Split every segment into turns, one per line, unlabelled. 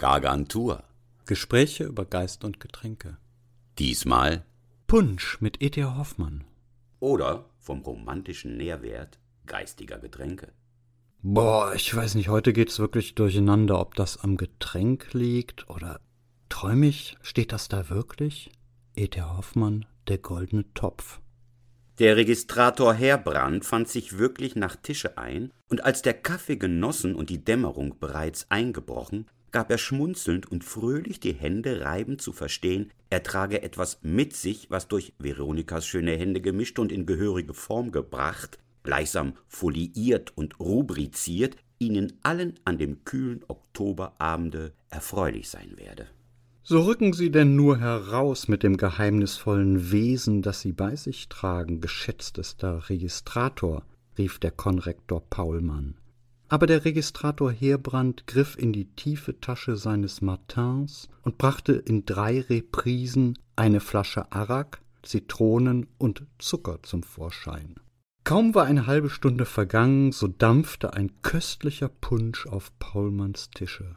Gargantur.
Gespräche über Geist und Getränke.
Diesmal
Punsch mit E.T. Hoffmann.
oder vom romantischen Nährwert geistiger Getränke.
Boah, ich weiß nicht, heute geht's wirklich durcheinander, ob das am Getränk liegt oder träum ich, steht das da wirklich? E.T. Hoffmann, der goldene Topf.
Der Registrator Herbrand fand sich wirklich nach Tische ein, und als der Kaffee genossen und die Dämmerung bereits eingebrochen, gab er schmunzelnd und fröhlich die Hände reibend zu verstehen, er trage etwas mit sich, was durch Veronikas schöne Hände gemischt und in gehörige Form gebracht, gleichsam foliiert und rubriziert, ihnen allen an dem kühlen Oktoberabende erfreulich sein werde.
So rücken Sie denn nur heraus mit dem geheimnisvollen Wesen, das Sie bei sich tragen, geschätztester Registrator, rief der Konrektor Paulmann. Aber der Registrator Heerbrand griff in die tiefe Tasche seines Matins und brachte in drei Reprisen eine Flasche Arak, Zitronen und Zucker zum Vorschein. Kaum war eine halbe Stunde vergangen, so dampfte ein köstlicher Punsch auf Paulmanns Tische.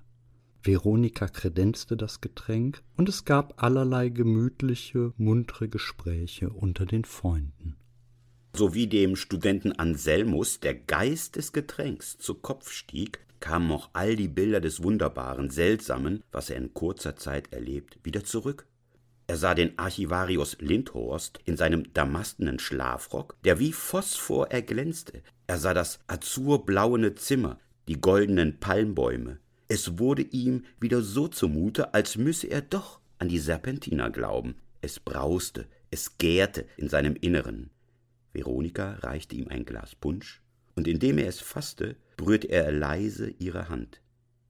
Veronika kredenzte das Getränk, und es gab allerlei gemütliche, muntre Gespräche unter den Freunden.
Sowie dem Studenten Anselmus der Geist des Getränks zu Kopf stieg, kamen auch all die Bilder des Wunderbaren, Seltsamen, was er in kurzer Zeit erlebt, wieder zurück. Er sah den Archivarius Lindhorst in seinem damastenen Schlafrock, der wie Phosphor erglänzte. Er sah das azurblaue Zimmer, die goldenen Palmbäume. Es wurde ihm wieder so zumute, als müsse er doch an die Serpentina glauben. Es brauste, es gärte in seinem Inneren. Veronika reichte ihm ein Glas Punsch, und indem er es fasste, berührte er leise ihre Hand.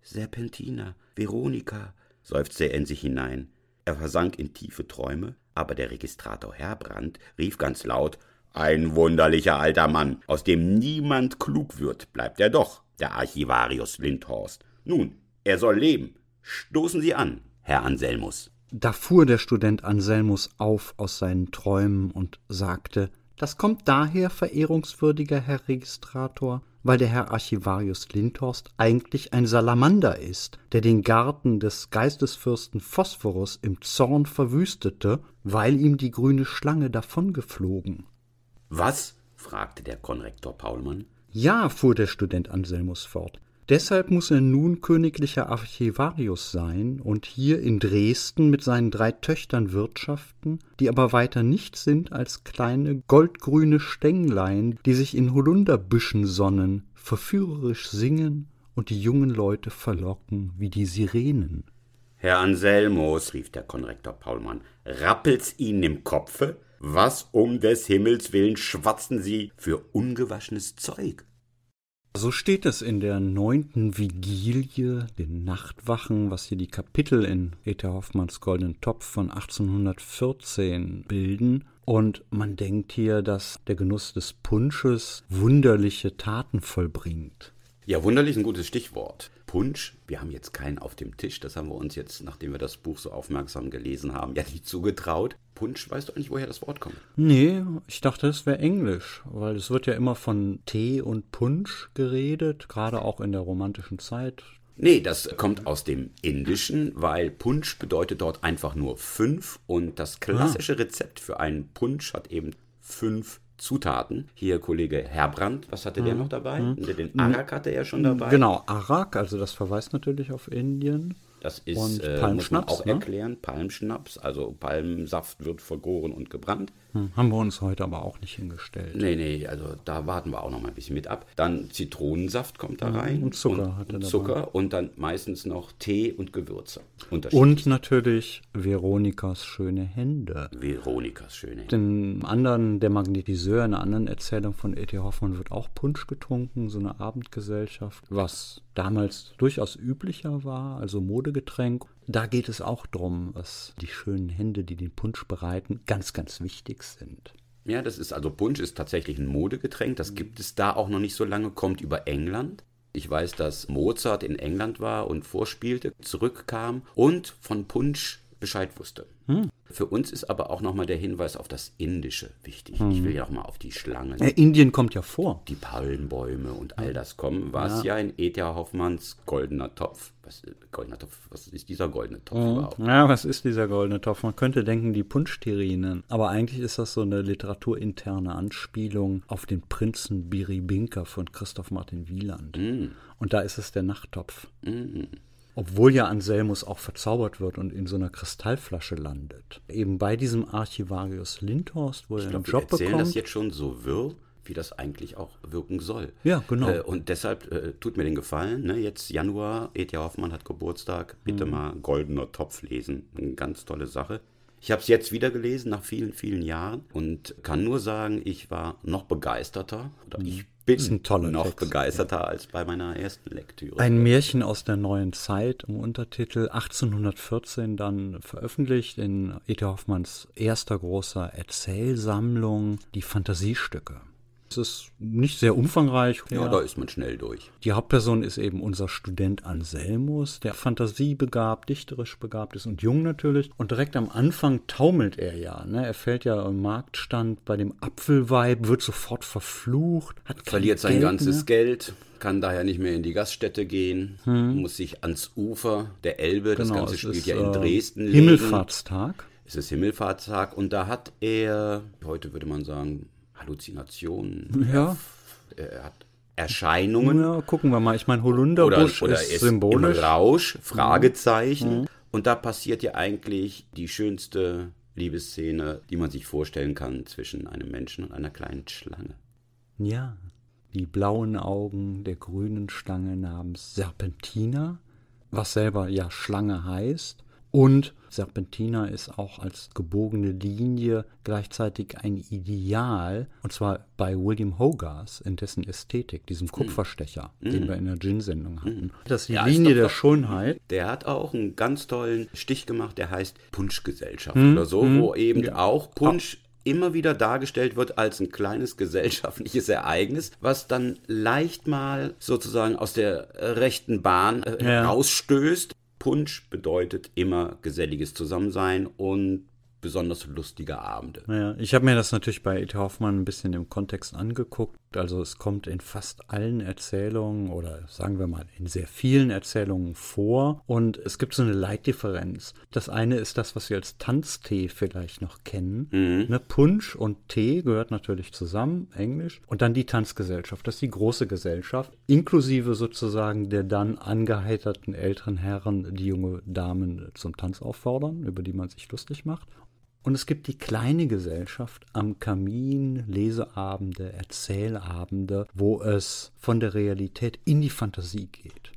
Serpentina, Veronika, seufzte er in sich hinein. Er versank in tiefe Träume, aber der Registrator Herbrand rief ganz laut Ein wunderlicher alter Mann, aus dem niemand klug wird, bleibt er doch, der Archivarius Lindhorst. Nun, er soll leben. Stoßen Sie an, Herr Anselmus.
Da fuhr der Student Anselmus auf aus seinen Träumen und sagte, das kommt daher, verehrungswürdiger Herr Registrator, weil der Herr Archivarius Lindhorst eigentlich ein Salamander ist, der den Garten des Geistesfürsten Phosphorus im Zorn verwüstete, weil ihm die grüne Schlange davongeflogen.
Was? fragte der Konrektor Paulmann.
Ja, fuhr der Student Anselmus fort, Deshalb muss er nun königlicher Archivarius sein und hier in Dresden mit seinen drei Töchtern wirtschaften, die aber weiter nichts sind als kleine goldgrüne Stänglein, die sich in Holunderbüschen sonnen, verführerisch singen und die jungen Leute verlocken wie die Sirenen.
Herr Anselmus, rief der Konrektor Paulmann, rappelt's Ihnen im Kopfe? Was um des Himmels willen schwatzen Sie für ungewaschenes Zeug?
So steht es in der neunten Vigilie, den Nachtwachen, was hier die Kapitel in E.T. Hoffmanns Goldenen Topf von 1814 bilden. Und man denkt hier, dass der Genuss des Punsches wunderliche Taten vollbringt.
Ja, wunderlich ein gutes Stichwort. Punsch, wir haben jetzt keinen auf dem Tisch, das haben wir uns jetzt, nachdem wir das Buch so aufmerksam gelesen haben, ja nicht zugetraut. Punsch, weißt du eigentlich, woher das Wort kommt?
Nee, ich dachte, es wäre Englisch, weil es wird ja immer von Tee und Punsch geredet, gerade auch in der romantischen Zeit.
Nee, das kommt aus dem Indischen, weil Punsch bedeutet dort einfach nur fünf und das klassische Rezept für einen Punsch hat eben fünf Zutaten. Hier Kollege Herbrand, was hatte der noch dabei? Den Arak hatte er schon dabei.
Genau, Arak, also das verweist natürlich auf Indien.
Das ist,
Und
äh, muss man auch
ne?
erklären, Palmschnaps, also Palmsaft wird vergoren und gebrannt.
Hm, haben wir uns heute aber auch nicht hingestellt.
Nee, nee, also da warten wir auch noch mal ein bisschen mit ab. Dann Zitronensaft kommt da rein.
und Zucker
und,
hat er
und
dabei.
Zucker und dann meistens noch Tee und Gewürze.
Und natürlich Veronikas schöne Hände.
Veronikas schöne.
In anderen, der Magnetiseur, in einer anderen Erzählung von E.T. Hoffmann wird auch Punsch getrunken, so eine Abendgesellschaft, was damals durchaus üblicher war, also Modegetränk. Da geht es auch drum, was die schönen Hände, die den Punsch bereiten, ganz, ganz wichtig sind.
Ja, das ist also Punsch ist tatsächlich ein Modegetränk. Das gibt es da auch noch nicht so lange, kommt über England. Ich weiß, dass Mozart in England war und vorspielte, zurückkam und von Punsch Bescheid wusste. Hm. Für uns ist aber auch nochmal der Hinweis auf das Indische wichtig. Hm. Ich will ja auch mal auf die Schlangen.
Ja, Indien kommt ja vor.
Die Palmbäume und all das kommen, was ja, ja in E.T.A. Hoffmanns Goldener Topf. Was, goldener Topf, was ist dieser goldene Topf
hm.
überhaupt?
Ja, was ist dieser goldene Topf? Man könnte denken, die Punschterrinen. Aber eigentlich ist das so eine literaturinterne Anspielung auf den Prinzen Biribinka von Christoph Martin Wieland. Hm. Und da ist es der Nachttopf. Mhm. Obwohl ja Anselmus auch verzaubert wird und in so einer Kristallflasche landet. Eben bei diesem Archivarius Lindhorst, wo er einen Job
wir erzählen
bekommt.
das jetzt schon so wirr, wie das eigentlich auch wirken soll.
Ja, genau.
Äh, und deshalb äh, tut mir den Gefallen, ne, jetzt Januar, E.T. Hoffmann hat Geburtstag, bitte mhm. mal Goldener Topf lesen. Eine ganz tolle Sache. Ich habe es jetzt wieder gelesen, nach vielen, vielen Jahren und kann nur sagen, ich war noch begeisterter oder mhm. ich bin noch Text, begeisterter ja. als bei meiner ersten Lektüre.
Ein Märchen aus der neuen Zeit im Untertitel 1814 dann veröffentlicht in E.T. Hoffmanns erster großer Erzählsammlung Die Fantasiestücke. Es ist nicht sehr umfangreich.
Ja, ja, da ist man schnell durch.
Die Hauptperson ist eben unser Student Anselmus, der fantasiebegabt, dichterisch begabt ist und jung natürlich. Und direkt am Anfang taumelt er ja. Ne? Er fällt ja im Marktstand bei dem Apfelweib, wird sofort verflucht, hat
verliert sein
Geld
ganzes
mehr.
Geld kann daher nicht mehr in die Gaststätte gehen, hm. muss sich ans Ufer der Elbe, genau, das Ganze spielt ist, ja in äh, Dresden,
Himmelfahrtstag.
Legen. Es ist Himmelfahrtstag und da hat er, heute würde man sagen, Halluzinationen.
Ja.
Er hat Erscheinungen.
Ja, gucken wir mal. Ich meine, Holunderbusch
oder, oder
ist, ist symbolisch.
Im Rausch, Fragezeichen. Mhm. Und da passiert ja eigentlich die schönste Liebesszene, die man sich vorstellen kann zwischen einem Menschen und einer kleinen Schlange.
Ja, die blauen Augen der grünen Schlange namens Serpentina, was selber ja Schlange heißt. Und Serpentina ist auch als gebogene Linie gleichzeitig ein Ideal, und zwar bei William Hogarth in dessen Ästhetik, diesem hm. Kupferstecher, mm. den wir in der Gin-Sendung hatten. Mm. Das ist die ja, Linie der Schönheit.
Der hat auch einen ganz tollen Stich gemacht, der heißt Punschgesellschaft mm. oder so, wo eben ja. auch Punsch immer wieder dargestellt wird als ein kleines gesellschaftliches Ereignis, was dann leicht mal sozusagen aus der rechten Bahn äh, ja. rausstößt Punsch bedeutet immer geselliges Zusammensein und besonders lustige Abende.
Ja, ich habe mir das natürlich bei E.T. Hoffmann ein bisschen im Kontext angeguckt. Also es kommt in fast allen Erzählungen oder sagen wir mal in sehr vielen Erzählungen vor und es gibt so eine Leitdifferenz. Das eine ist das, was wir als Tanztee vielleicht noch kennen. Mhm. Ne, Punsch und Tee gehört natürlich zusammen, Englisch. Und dann die Tanzgesellschaft, das ist die große Gesellschaft, inklusive sozusagen der dann angeheiterten älteren Herren, die junge Damen zum Tanz auffordern, über die man sich lustig macht. Und es gibt die kleine Gesellschaft am Kamin, Leseabende, Erzählabende, wo es von der Realität in die Fantasie geht.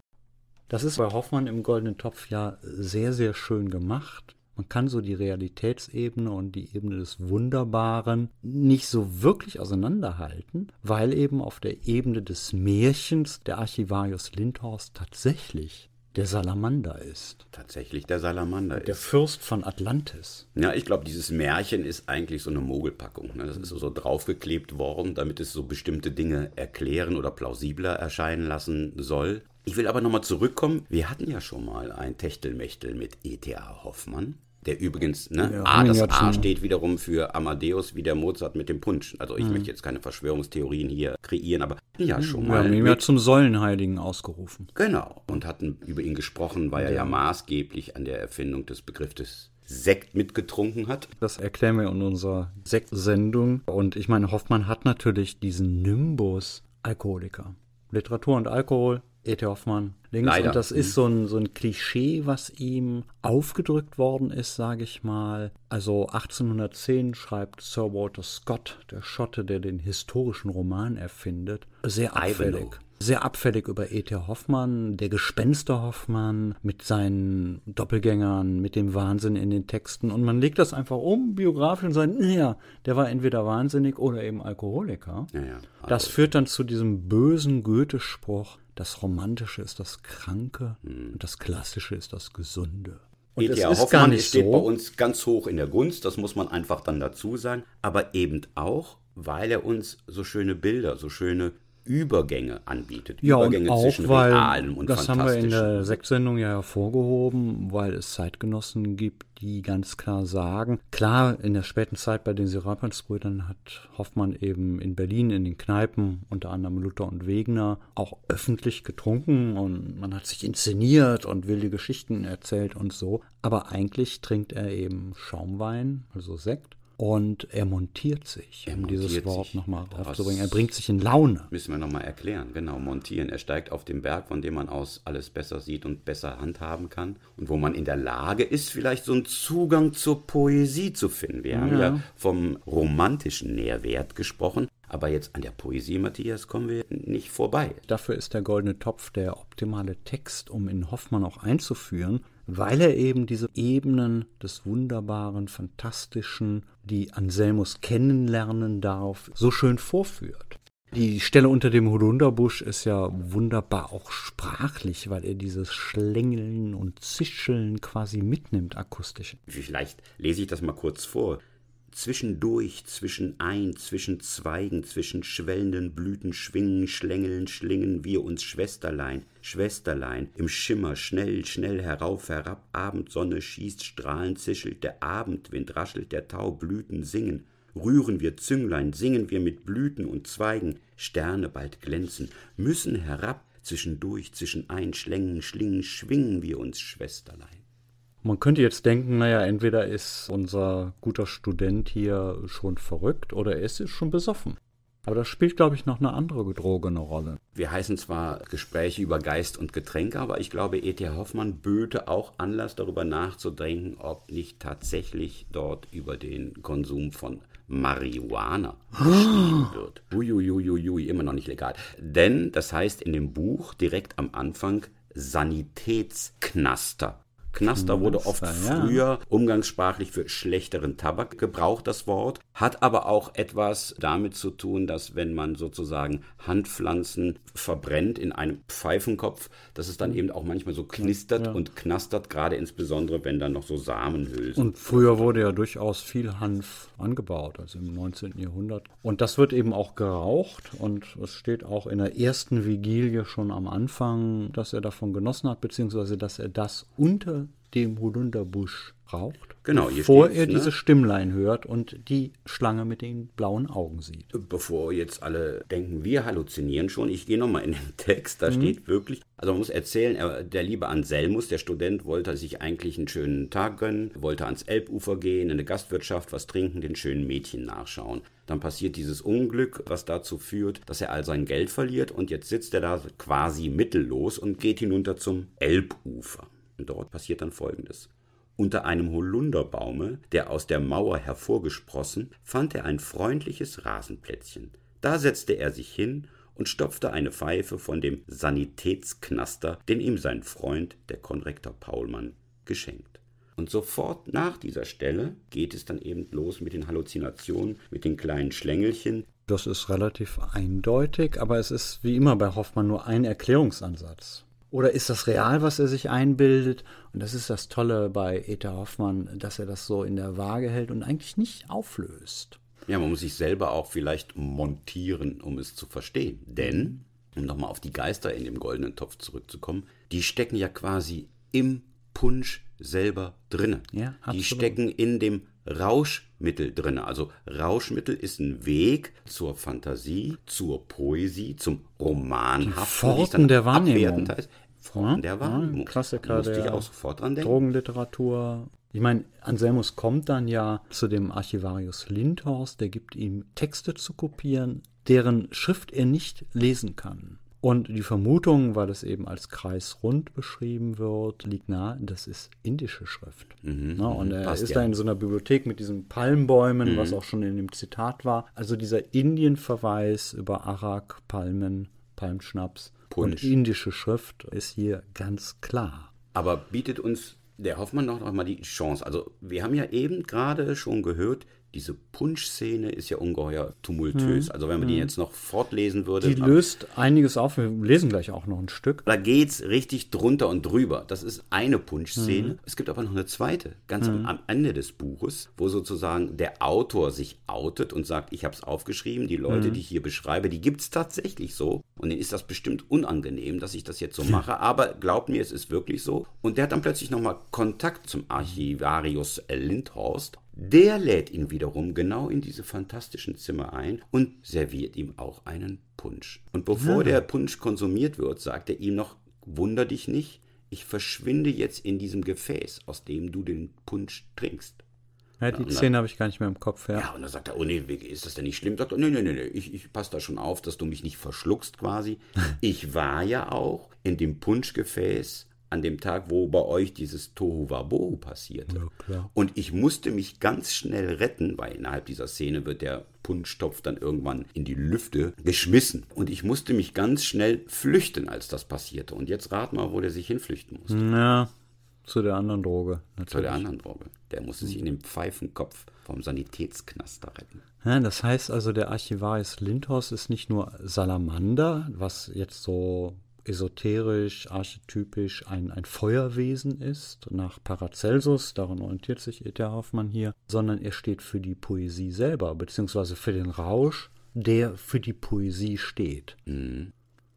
Das ist bei Hoffmann im Goldenen Topf ja sehr, sehr schön gemacht. Man kann so die Realitätsebene und die Ebene des Wunderbaren nicht so wirklich auseinanderhalten, weil eben auf der Ebene des Märchens der Archivarius Lindhorst tatsächlich der Salamander ist.
Tatsächlich der Salamander
der ist. Der Fürst von Atlantis.
Ja, ich glaube, dieses Märchen ist eigentlich so eine Mogelpackung. Ne? Das ist so draufgeklebt worden, damit es so bestimmte Dinge erklären oder plausibler erscheinen lassen soll. Ich will aber nochmal zurückkommen. Wir hatten ja schon mal ein Techtelmechtel mit E.T.A. Hoffmann der übrigens, ne, ja, A, das A steht wiederum für Amadeus wie der Mozart mit dem Punsch. Also ich mhm. möchte jetzt keine Verschwörungstheorien hier kreieren, aber ja schon mal.
Wir haben ihn ja zum Säulenheiligen ausgerufen.
Genau, und hatten über ihn gesprochen, weil er ja maßgeblich an der Erfindung des Begriffs Sekt mitgetrunken hat.
Das erklären wir in unserer Sektsendung. Und ich meine, Hoffmann hat natürlich diesen Nimbus Alkoholiker. Literatur und Alkohol E.T. Hoffmann links. Leider. Und das ist so ein, so ein Klischee, was ihm aufgedrückt worden ist, sage ich mal. Also 1810 schreibt Sir Walter Scott, der Schotte, der den historischen Roman erfindet, sehr abfällig. Sehr abfällig über E.T. Hoffmann, der Gespenster Hoffmann, mit seinen Doppelgängern, mit dem Wahnsinn in den Texten. Und man legt das einfach um, biografisch, und sagt, naja, der war entweder wahnsinnig oder eben Alkoholiker.
Ja, ja.
Also. Das führt dann zu diesem bösen Goethe-Spruch, das Romantische ist das Kranke hm. und das Klassische ist das Gesunde.
Und E.T. Hoffmann steht so. bei uns ganz hoch in der Gunst, das muss man einfach dann dazu sagen, aber eben auch, weil er uns so schöne Bilder, so schöne Übergänge anbietet.
Ja,
Übergänge
und auch,
zwischen
weil,
realem und
das haben wir in der Sektsendung ja hervorgehoben, weil es Zeitgenossen gibt, die ganz klar sagen, klar, in der späten Zeit bei den Serapionsbrüdern hat Hoffmann eben in Berlin in den Kneipen, unter anderem Luther und Wegner, auch öffentlich getrunken und man hat sich inszeniert und wilde Geschichten erzählt und so. Aber eigentlich trinkt er eben Schaumwein, also Sekt. Und er montiert sich,
Er
um dieses
montiert
Wort
sich.
nochmal
Was-
aufzubringen. Er bringt sich in Laune.
Müssen wir nochmal erklären. Genau, montieren. Er steigt auf den Berg, von dem man aus alles besser sieht und besser handhaben kann. Und wo man in der Lage ist, vielleicht so einen Zugang zur Poesie zu finden. Wir haben ja vom romantischen Nährwert gesprochen. Aber jetzt an der Poesie, Matthias, kommen wir nicht vorbei.
Dafür ist der Goldene Topf der optimale Text, um in Hoffmann auch einzuführen, weil er eben diese Ebenen des Wunderbaren, Fantastischen, die Anselmus kennenlernen darf, so schön vorführt. Die Stelle unter dem Holunderbusch ist ja wunderbar auch sprachlich, weil er dieses Schlängeln und Zischeln quasi mitnimmt akustisch.
Vielleicht lese ich das mal kurz vor. Zwischendurch, zwischen ein, zwischen Zweigen, zwischen schwellenden Blüten schwingen, schlängeln, schlingen wir uns Schwesterlein, Schwesterlein, im Schimmer, schnell, schnell herauf, herab, Abendsonne schießt, Strahlen zischelt, der Abendwind raschelt, der Tau, Blüten singen, rühren wir Zünglein, singen wir mit Blüten und Zweigen, Sterne bald glänzen, müssen herab, zwischendurch, zwischen ein, schlängen, schlingen, schwingen wir uns Schwesterlein.
Man könnte jetzt denken, naja, entweder ist unser guter Student hier schon verrückt oder er ist schon besoffen. Aber das spielt, glaube ich, noch eine andere Droge eine Rolle.
Wir heißen zwar Gespräche über Geist und Getränke, aber ich glaube, E.T. Hoffmann böte auch Anlass, darüber nachzudenken, ob nicht tatsächlich dort über den Konsum von Marihuana geschrieben wird. Uiuiuiui, immer noch nicht legal. Denn das heißt in dem Buch direkt am Anfang Sanitätsknaster. Knaster wurde oft
ja.
früher umgangssprachlich für schlechteren Tabak gebraucht, das Wort, hat aber auch etwas damit zu tun, dass wenn man sozusagen Handpflanzen verbrennt in einem Pfeifenkopf, dass es dann eben auch manchmal so knistert
Ja.
und knastert, gerade insbesondere wenn dann noch so Samenhülsen.
Und früher wurde ja durchaus viel Hanf angebaut, also im 19. Jahrhundert. Und das wird eben auch geraucht und es steht auch in der ersten Vigilie schon am Anfang, dass er davon genossen hat, beziehungsweise dass er das unter dem Holunderbusch raucht,
Genau,
bevor er
ne?
diese Stimmlein hört und die Schlange mit den blauen Augen sieht.
Bevor jetzt alle denken, wir halluzinieren schon, ich gehe nochmal in den Text, da steht wirklich, also man muss erzählen, er, der liebe Anselmus, der Student, wollte sich eigentlich einen schönen Tag gönnen, wollte ans Elbufer gehen, in eine Gastwirtschaft, was trinken, den schönen Mädchen nachschauen. Dann passiert dieses Unglück, was dazu führt, dass er all sein Geld verliert und jetzt sitzt er da quasi mittellos und geht hinunter zum Elbufer. Dort passiert dann Folgendes. Unter einem Holunderbaume, der aus der Mauer hervorgesprossen, fand er ein freundliches Rasenplätzchen. Da setzte er sich hin und stopfte eine Pfeife von dem Sanitätsknaster, den ihm sein Freund, der Konrektor Paulmann, geschenkt. Und sofort nach dieser Stelle geht es dann eben los mit den Halluzinationen, mit den kleinen Schlängelchen.
Das ist relativ eindeutig, aber es ist wie immer bei Hoffmann nur ein Erklärungsansatz. Oder ist das real, was er sich einbildet? Und das ist das Tolle bei Eta Hoffmann, dass er das so in der Waage hält und eigentlich nicht auflöst.
Ja, man muss sich selber auch vielleicht montieren, um es zu verstehen. Denn, um nochmal auf die Geister in dem goldenen Topf zurückzukommen, die stecken ja quasi im Punsch selber drinne.
Ja,
die stecken in dem Rauschmittel drinne. Also Rauschmittel ist ein Weg zur Fantasie, zur Poesie, zum Romanhaften.
Pforten
es dann
der Wahrnehmung.
abwertend Pforten der Wahrnehmung.
Klassiker
Musste ich
der
auch sofort dran denken.
Drogenliteratur. Ich meine, Anselmus kommt dann ja zu dem Archivarius Lindhorst, der gibt ihm Texte zu kopieren, deren Schrift er nicht lesen kann. Und die Vermutung, weil es eben als kreisrund beschrieben wird, liegt nahe, das ist indische Schrift. Na, und er
Mhm, passt
ist
ja. Mhm.
da in so einer Bibliothek mit diesen Palmbäumen, was auch schon in dem Zitat war. Also dieser Indienverweis über Arak, Palmen, Palmschnaps
Punsch.
und indische Schrift ist hier ganz klar.
Aber bietet uns der Hoffmann noch, noch mal die Chance. Also wir haben ja eben gerade schon gehört, diese Punschszene ist ja ungeheuer tumultös. Mhm. Also wenn man die mhm. jetzt noch fortlesen würde.
Die löst einiges auf. Wir lesen gleich auch noch ein Stück.
Da geht es richtig drunter und drüber. Das ist eine Punschszene. Mhm. Es gibt aber noch eine zweite, ganz mhm. am Ende des Buches, wo sozusagen der Autor sich outet und sagt, ich habe es aufgeschrieben, die Leute, mhm. die ich hier beschreibe, die gibt es tatsächlich so. Und denen ist das bestimmt unangenehm, dass ich das jetzt so mache. Aber glaubt mir, es ist wirklich so. Und der hat dann plötzlich nochmal Kontakt zum Archivarius Lindhorst der lädt ihn wiederum genau in diese fantastischen Zimmer ein und serviert ihm auch einen Punsch. Und bevor ja. der Punsch konsumiert wird, sagt er ihm noch, wunder dich nicht, ich verschwinde jetzt in diesem Gefäß, aus dem du den Punsch trinkst.
Ja, die Szene habe ich gar nicht mehr im Kopf, ja.
Ja, und dann sagt er, oh nee, ist das denn nicht schlimm? Sagt er, nee, nee, nee, nee, ich, ich passe da schon auf, dass du mich nicht verschluckst quasi. ich war ja auch in dem Punschgefäß an dem Tag, wo bei euch dieses Tohuwabohu passierte. Ja, und ich musste mich ganz schnell retten, weil innerhalb dieser Szene wird der Punschtopf dann irgendwann in die Lüfte geschmissen. Und ich musste mich ganz schnell flüchten, als das passierte. Und jetzt rat mal, wo der sich hinflüchten musste.
Ja, zu der anderen Droge.
Natürlich. Zu der anderen Droge. Der musste sich in den Pfeifenkopf vom Sanitätsknaster retten.
Ja, das heißt also, der Archivarius Lindhorst ist nicht nur Salamander, was jetzt so esoterisch, archetypisch ein, ein Feuerwesen ist, nach Paracelsus, daran orientiert sich E.T. Hoffmann hier, sondern er steht für die Poesie selber, beziehungsweise für den Rausch, der für die Poesie steht. Mhm.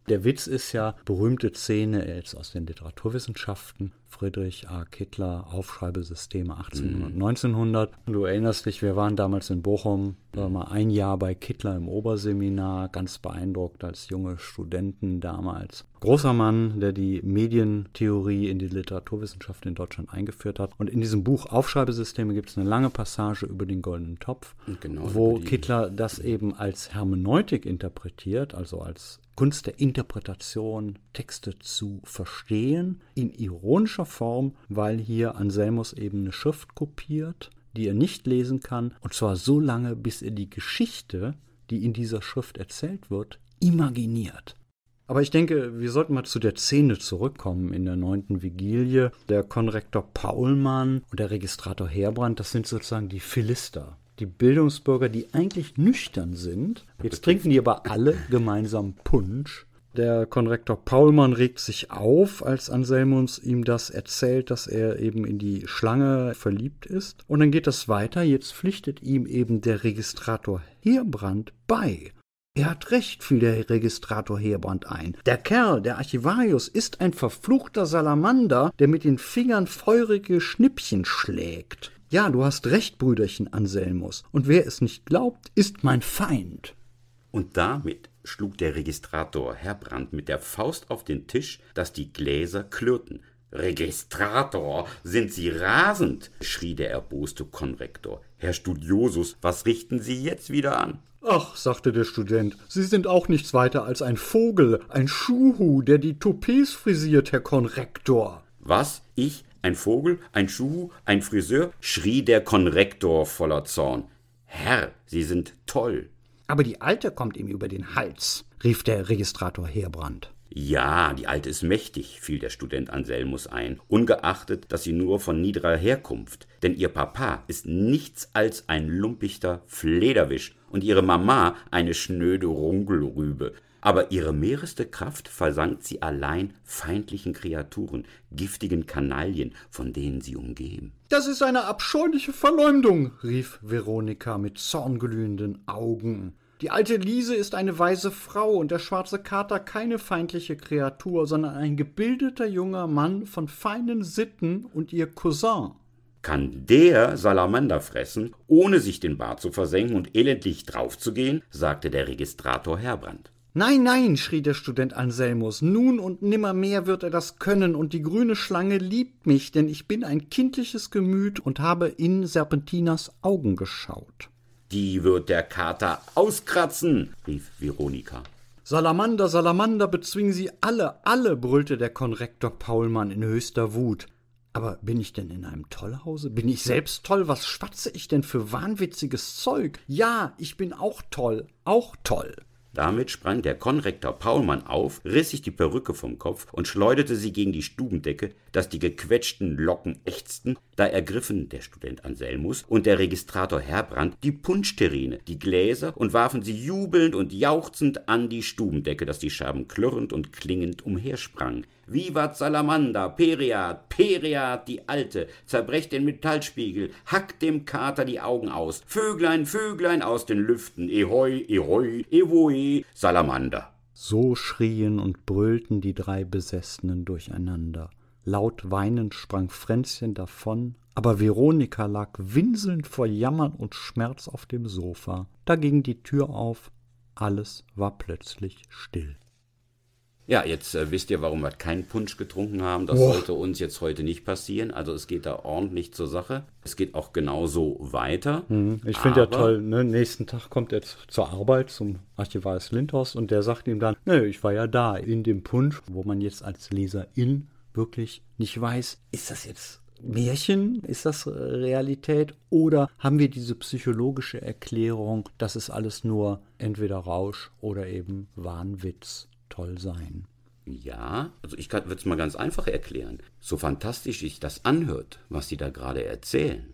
Der Witz ist ja, berühmte Szene jetzt aus den Literaturwissenschaften, Friedrich A. Kittler, Aufschreibesysteme 1800, mhm. 1900. Du erinnerst dich, wir waren damals in Bochum, war mal ein Jahr bei Kittler im Oberseminar, ganz beeindruckt als junge Studenten damals. Großer Mann, der die Medientheorie in die Literaturwissenschaft in Deutschland eingeführt hat. Und in diesem Buch Aufschreibesysteme gibt es eine lange Passage über den goldenen Topf, genau, wo Kittler das eben als Hermeneutik interpretiert, also als Kunst der Interpretation, Texte zu verstehen, in ironischer Form, weil hier Anselmus eben eine Schrift kopiert, die er nicht lesen kann, und zwar so lange, bis er die Geschichte, die in dieser Schrift erzählt wird, imaginiert. Aber ich denke, wir sollten mal zu der Szene zurückkommen in der neunten Vigilie. Der Konrektor Paulmann und der Registrator Herbrand, das sind sozusagen die Philister die Bildungsbürger, die eigentlich nüchtern sind. Jetzt trinken die aber alle gemeinsam Punsch. Der Konrektor Paulmann regt sich auf, als Anselmus ihm das erzählt, dass er eben in die Schlange verliebt ist. Und dann geht das weiter. Jetzt pflichtet ihm eben der Registrator Heerbrand bei. Er hat recht, fiel der Registrator Heerbrand ein. Der Kerl, der Archivarius, ist ein verfluchter Salamander, der mit den Fingern feurige Schnippchen schlägt. Ja, du hast recht, Brüderchen Anselmus, und wer es nicht glaubt, ist mein Feind.
Und damit schlug der Registrator Herbrand mit der Faust auf den Tisch, dass die Gläser klirrten. Registrator, sind Sie rasend? schrie der erboste Konrektor. Herr Studiosus, was richten Sie jetzt wieder an?
Ach, sagte der Student, Sie sind auch nichts weiter als ein Vogel, ein Schuhu, der die Toupets frisiert, Herr Konrektor.
Was? Ich? ein Vogel, ein Schuh, ein Friseur, schrie der Konrektor voller Zorn. Herr, Sie sind toll.
Aber die Alte kommt ihm über den Hals, rief der Registrator Heerbrand.
Ja, die Alte ist mächtig, fiel der Student Anselmus ein, ungeachtet, dass sie nur von niederer Herkunft, denn ihr Papa ist nichts als ein lumpichter Flederwisch und ihre Mama eine schnöde Runkelrübe, aber ihre mehreste Kraft versank sie allein feindlichen Kreaturen, giftigen Kanaillen, von denen sie umgeben.
Das ist eine abscheuliche Verleumdung, rief Veronika mit zornglühenden Augen. Die alte Liese ist eine weise Frau und der schwarze Kater keine feindliche Kreatur, sondern ein gebildeter junger Mann von feinen Sitten und ihr Cousin.
Kann der Salamander fressen, ohne sich den Bart zu versenken und elendlich draufzugehen? sagte der Registrator Herbrand.
Nein, nein, schrie der Student Anselmus, nun und nimmermehr wird er das können, und die grüne Schlange liebt mich, denn ich bin ein kindliches Gemüt und habe in Serpentinas Augen geschaut.
Die wird der Kater auskratzen, rief Veronika.
Salamander, Salamander, bezwingen Sie alle, alle, brüllte der Konrektor Paulmann in höchster Wut. Aber bin ich denn in einem Tollhause? Bin ich selbst toll? Was schwatze ich denn für wahnwitziges Zeug? Ja, ich bin auch toll, auch toll.
Damit sprang der Konrektor Paulmann auf, riss sich die Perücke vom Kopf und schleuderte sie gegen die Stubendecke, dass die gequetschten Locken ächzten, Da ergriffen der Student Anselmus und der Registrator Herbrand die Punschterrine, die Gläser und warfen sie jubelnd und jauchzend an die Stubendecke, dass die Scherben klirrend und klingend umhersprangen. Vivat Salamander, Periat, Periat, die Alte, zerbrecht den Metallspiegel, hackt dem Kater die Augen aus, Vöglein, Vöglein aus den Lüften, ehoi, ehoi, evoe, Salamander.
So schrien und brüllten die drei Besessenen durcheinander. Laut weinend sprang Fränzchen davon, aber Veronika lag winselnd vor Jammern und Schmerz auf dem Sofa. Da ging die Tür auf, alles war plötzlich still.
Ja, jetzt äh, wisst ihr, warum wir keinen Punsch getrunken haben. Das Boah. sollte uns jetzt heute nicht passieren. Also es geht da ordentlich zur Sache. Es geht auch genauso weiter.
Mhm. Ich finde ja toll, ne? nächsten Tag kommt er zur Arbeit zum Archivarius Lindhorst und der sagt ihm dann, nö, ich war ja da in dem Punsch, wo man jetzt als Leserin wirklich nicht weiß, ist das jetzt Märchen? Ist das Realität? Oder haben wir diese psychologische Erklärung, dass es alles nur entweder Rausch oder eben Wahnwitz? toll sein.
Ja, also ich würde es mal ganz einfach erklären. So fantastisch sich das anhört, was Sie da gerade erzählen,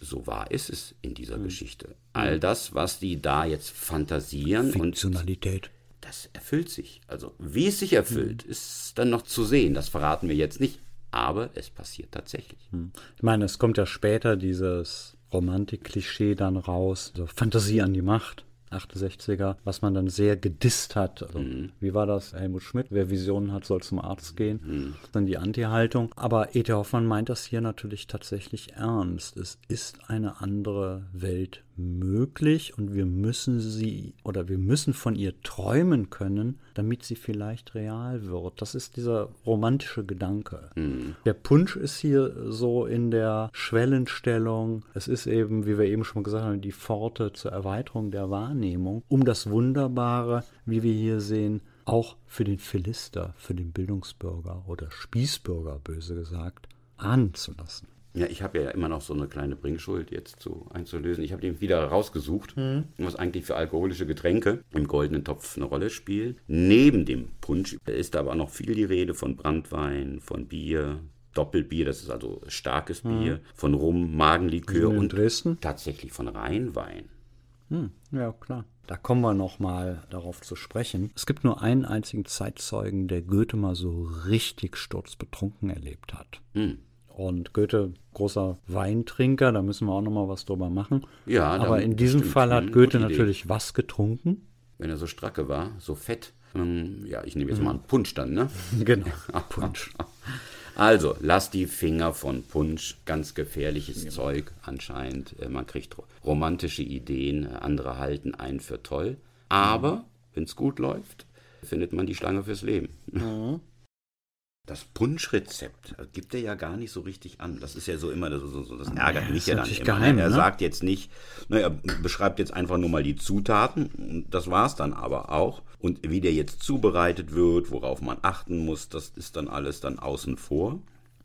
so wahr ist es in dieser hm. Geschichte. All das, was die da jetzt fantasieren
Fiktionalität.
Das erfüllt sich. Also wie es sich erfüllt, hm. ist dann noch zu sehen. Das verraten wir jetzt nicht. Aber es passiert tatsächlich.
Hm. Ich meine, es kommt ja später dieses Romantik-Klischee dann raus, also Fantasie an die Macht. 68er, was man dann sehr gedisst hat. Also, mhm. Wie war das? Helmut Schmidt, wer Visionen hat, soll zum Arzt gehen. Mhm. Dann die Anti-Haltung. Aber E.T. Hoffmann meint das hier natürlich tatsächlich ernst. Es ist eine andere Welt möglich und wir müssen sie oder wir müssen von ihr träumen können, damit sie vielleicht real wird. Das ist dieser romantische Gedanke. Mhm. Der Punsch ist hier so in der Schwellenstellung. Es ist eben, wie wir eben schon gesagt haben, die Pforte zur Erweiterung der Wahrnehmung, um das Wunderbare, wie wir hier sehen, auch für den Philister, für den Bildungsbürger oder Spießbürger, böse gesagt, ahnen zu lassen.
Ja, ich habe ja immer noch so eine kleine Bringschuld jetzt zu, einzulösen. Ich habe den wieder rausgesucht, mhm. was eigentlich für alkoholische Getränke im goldenen Topf eine Rolle spielt. Neben dem Punsch ist aber noch viel die Rede von Brandwein, von Bier, Doppelbier, das ist also starkes mhm. Bier, von Rum, Magenlikör
und Dresden?
tatsächlich von Rheinwein.
Hm, ja, klar. Da kommen wir nochmal darauf zu sprechen. Es gibt nur einen einzigen Zeitzeugen, der Goethe mal so richtig sturzbetrunken erlebt hat. Hm. Und Goethe, großer Weintrinker, da müssen wir auch noch mal was drüber machen.
Ja,
aber in diesem Fall hat Goethe natürlich was getrunken.
Wenn er so stracke war, so fett. Ähm, ja, ich nehme jetzt mal einen Punsch dann, ne?
Genau, Punsch.
Also, lass die Finger von Punsch, ganz gefährliches ja. Zeug anscheinend. Äh, man kriegt romantische Ideen, andere halten einen für toll. Aber, mhm. wenn es gut läuft, findet man die Schlange fürs Leben. Mhm. Das Punschrezept gibt er ja gar nicht so richtig an. Das ist ja so immer, das, so, das ärgert mich ja dann immer. Geheim, er ne? sagt jetzt nicht, na, er beschreibt jetzt einfach nur mal die Zutaten, das war es dann aber auch. Und wie der jetzt zubereitet wird, worauf man achten muss, das ist dann alles dann außen vor.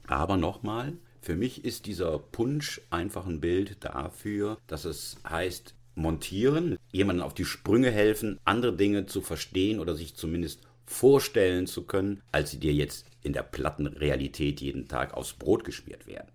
Aber nochmal, für mich ist dieser Punsch einfach ein Bild dafür, dass es heißt, montieren, jemandem auf die Sprünge helfen, andere Dinge zu verstehen oder sich zumindest vorstellen zu können, als sie dir jetzt in der platten Realität jeden Tag aufs Brot geschmiert werden.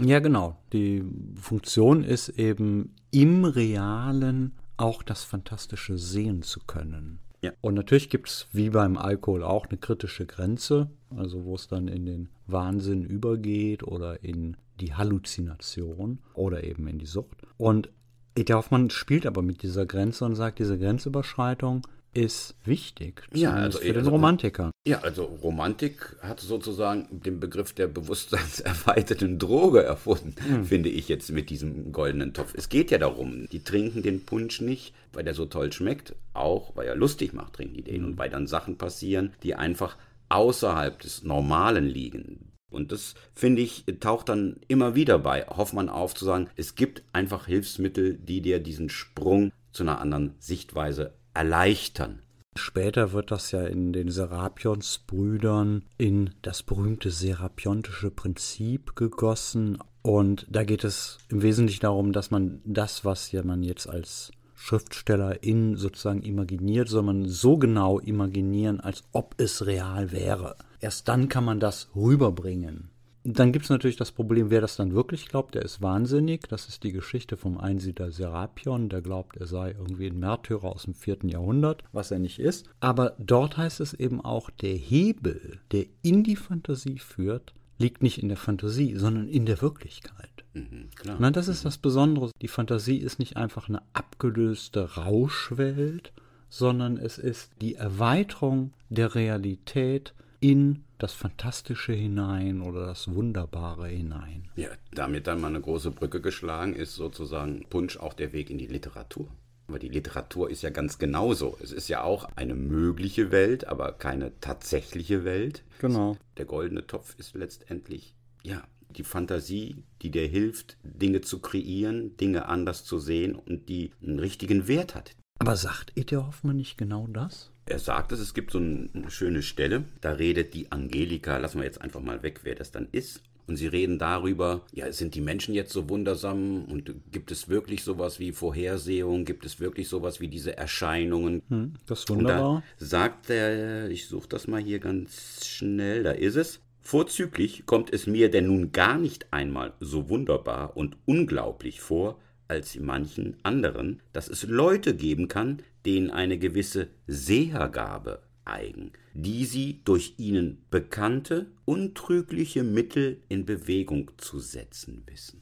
Ja, genau. Die Funktion ist eben im Realen auch das Fantastische sehen zu können. Ja. Und natürlich gibt es wie beim Alkohol auch eine kritische Grenze, also wo es dann in den Wahnsinn übergeht oder in die Halluzination oder eben in die Sucht. Und E.T. Hoffmann spielt aber mit dieser Grenze und sagt, diese Grenzüberschreitung ist wichtig.
Ja, also
für den also, Romantiker.
Ja, also Romantik hat sozusagen den Begriff der bewusstseinserweiterten Droge erfunden, mhm. finde ich jetzt mit diesem goldenen Topf. Es geht ja darum, die trinken den Punsch nicht, weil der so toll schmeckt, auch weil er lustig macht, trinken die den mhm. und weil dann Sachen passieren, die einfach außerhalb des Normalen liegen. Und das, finde ich, taucht dann immer wieder bei Hoffmann auf, zu sagen, es gibt einfach Hilfsmittel, die dir diesen Sprung zu einer anderen Sichtweise erleichtern.
Später wird das ja in den Serapionsbrüdern in das berühmte serapiontische Prinzip gegossen. Und da geht es im Wesentlichen darum, dass man das, was ja man jetzt als Schriftstellerin sozusagen imaginiert, soll man so genau imaginieren, als ob es real wäre. Erst dann kann man das rüberbringen. Dann gibt es natürlich das Problem, wer das dann wirklich glaubt, der ist wahnsinnig. Das ist die Geschichte vom Einsiedler Serapion, der glaubt, er sei irgendwie ein Märtyrer aus dem vierten Jahrhundert, was er nicht ist. Aber dort heißt es eben auch, der Hebel, der in die Fantasie führt, liegt nicht in der Fantasie, sondern in der Wirklichkeit. Mhm, Na, das ist das Besondere. Die Fantasie ist nicht einfach eine abgelöste Rauschwelt, sondern es ist die Erweiterung der Realität in das Fantastische hinein oder das Wunderbare hinein.
Ja, damit dann mal eine große Brücke geschlagen ist sozusagen Punsch auch der Weg in die Literatur. Aber die Literatur ist ja ganz genauso. Es ist ja auch eine mögliche Welt, aber keine tatsächliche Welt.
Genau.
Der goldene Topf ist letztendlich, ja, die Fantasie, die dir hilft, Dinge zu kreieren, Dinge anders zu sehen und die einen richtigen Wert hat.
Aber sagt Ede Hoffmann nicht genau das?
Er sagt es, es gibt so eine schöne Stelle, da redet die Angelika, lassen wir jetzt einfach mal weg, wer das dann ist. Und sie reden darüber, ja, sind die Menschen jetzt so wundersam und gibt es wirklich sowas wie Vorhersehung, gibt es wirklich sowas wie diese Erscheinungen?
Hm, das ist wunderbar. Und
da sagt er, ich suche das mal hier ganz schnell, da ist es. Vorzüglich kommt es mir denn nun gar nicht einmal so wunderbar und unglaublich vor, als manchen anderen, dass es Leute geben kann, denen eine gewisse Sehergabe eigen, die sie durch ihnen bekannte, untrügliche Mittel in Bewegung zu setzen wissen.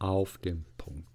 Auf dem Punkt.